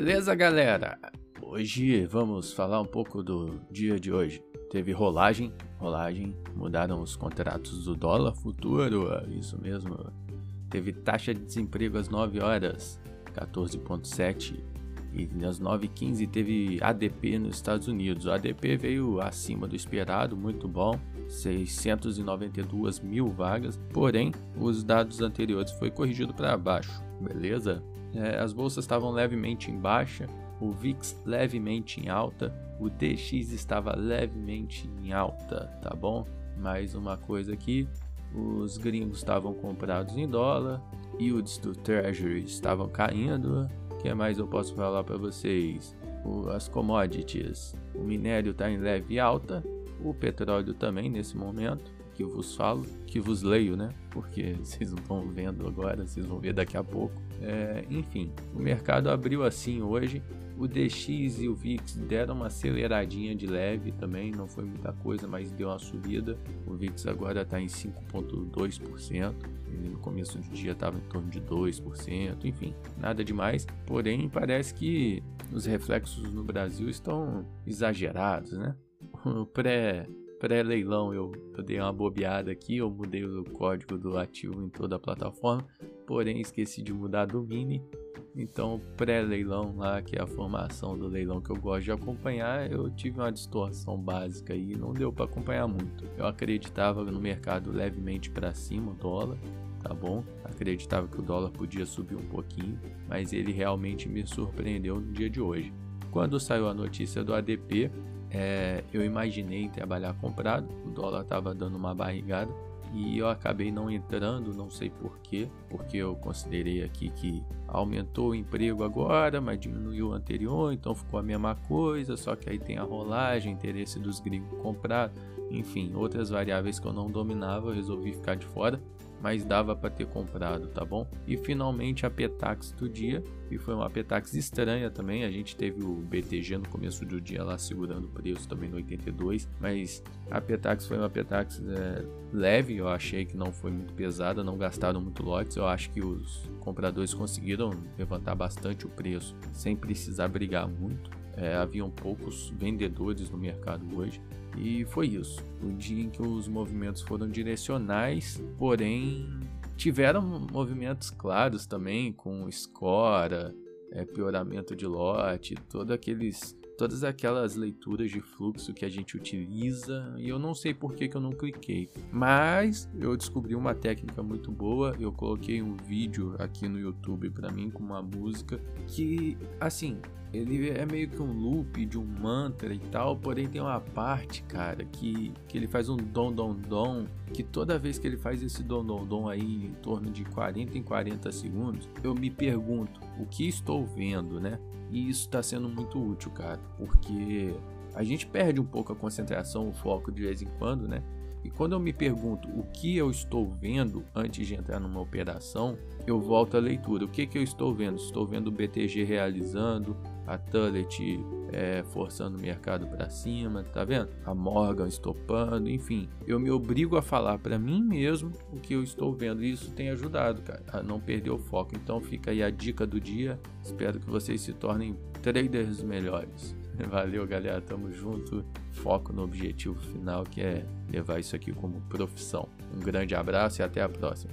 Beleza, galera? Hoje vamos falar um pouco do dia de hoje. Teve rolagem, rolagem, mudaram os contratos do dólar futuro, isso mesmo. Teve taxa de desemprego às 9 horas, 14.7 e às 9h15 teve ADP nos Estados Unidos. O ADP veio acima do esperado, muito bom, 692 mil vagas. Porém, os dados anteriores foi corrigido para baixo, beleza? É, as bolsas estavam levemente em baixa, o VIX levemente em alta, o DX estava levemente em alta, tá bom? Mais uma coisa aqui, os gringos estavam comprados em dólar, yields do Treasury estavam caindo. O que mais eu posso falar para vocês? O, as commodities, o minério está em leve alta, o petróleo também nesse momento que eu vos falo, que vos leio, né? Porque vocês não estão vendo agora, vocês vão ver daqui a pouco. É, enfim, o mercado abriu assim hoje. O DX e o VIX deram uma aceleradinha de leve também, não foi muita coisa, mas deu uma subida. O VIX agora está em 5,2%. No começo do dia estava em torno de 2%, enfim, nada demais. Porém, parece que os reflexos no Brasil estão exagerados, né? O pré pré-leilão eu, eu dei uma bobeada aqui, eu mudei o código do ativo em toda a plataforma, porém esqueci de mudar do mini. Então, pré-leilão lá, que é a formação do leilão que eu gosto de acompanhar, eu tive uma distorção básica e não deu para acompanhar muito. Eu acreditava no mercado levemente para cima, o dólar, tá bom? Acreditava que o dólar podia subir um pouquinho, mas ele realmente me surpreendeu no dia de hoje. Quando saiu a notícia do ADP, é, eu imaginei trabalhar comprado, o dólar estava dando uma barrigada e eu acabei não entrando, não sei porquê, porque eu considerei aqui que aumentou o emprego agora, mas diminuiu o anterior, então ficou a mesma coisa, só que aí tem a rolagem, interesse dos gringos comprar, enfim, outras variáveis que eu não dominava, eu resolvi ficar de fora mas dava para ter comprado, tá bom? E finalmente a Petax do dia, e foi uma Petax estranha também, a gente teve o BTG no começo do dia lá segurando o preço também no 82, mas a Petax foi uma Petax é, leve, eu achei que não foi muito pesada, não gastaram muito lotes, eu acho que os compradores conseguiram levantar bastante o preço sem precisar brigar muito. É, haviam poucos vendedores no mercado hoje. E foi isso. O dia em que os movimentos foram direcionais, porém tiveram movimentos claros também, com escora, é, pioramento de lote, todo aqueles todas aquelas leituras de fluxo que a gente utiliza e eu não sei por que, que eu não cliquei. Mas eu descobri uma técnica muito boa. Eu coloquei um vídeo aqui no YouTube para mim com uma música que, assim, ele é meio que um loop de um mantra e tal, porém tem uma parte, cara, que, que ele faz um dom dom dom, que toda vez que ele faz esse dom dom dom aí em torno de 40 em 40 segundos, eu me pergunto, o que estou vendo, né? E isso está sendo muito útil, cara, porque a gente perde um pouco a concentração, o foco de vez em quando, né? E quando eu me pergunto o que eu estou vendo antes de entrar numa operação, eu volto à leitura. O que, que eu estou vendo? Estou vendo o BTG realizando, a Tullet é, forçando o mercado para cima, tá vendo? A Morgan estopando, enfim. Eu me obrigo a falar para mim mesmo o que eu estou vendo e isso tem ajudado, cara, a não perder o foco. Então fica aí a dica do dia. Espero que vocês se tornem traders melhores. Valeu, galera. Tamo junto. Foco no objetivo final que é levar isso aqui como profissão. Um grande abraço e até a próxima.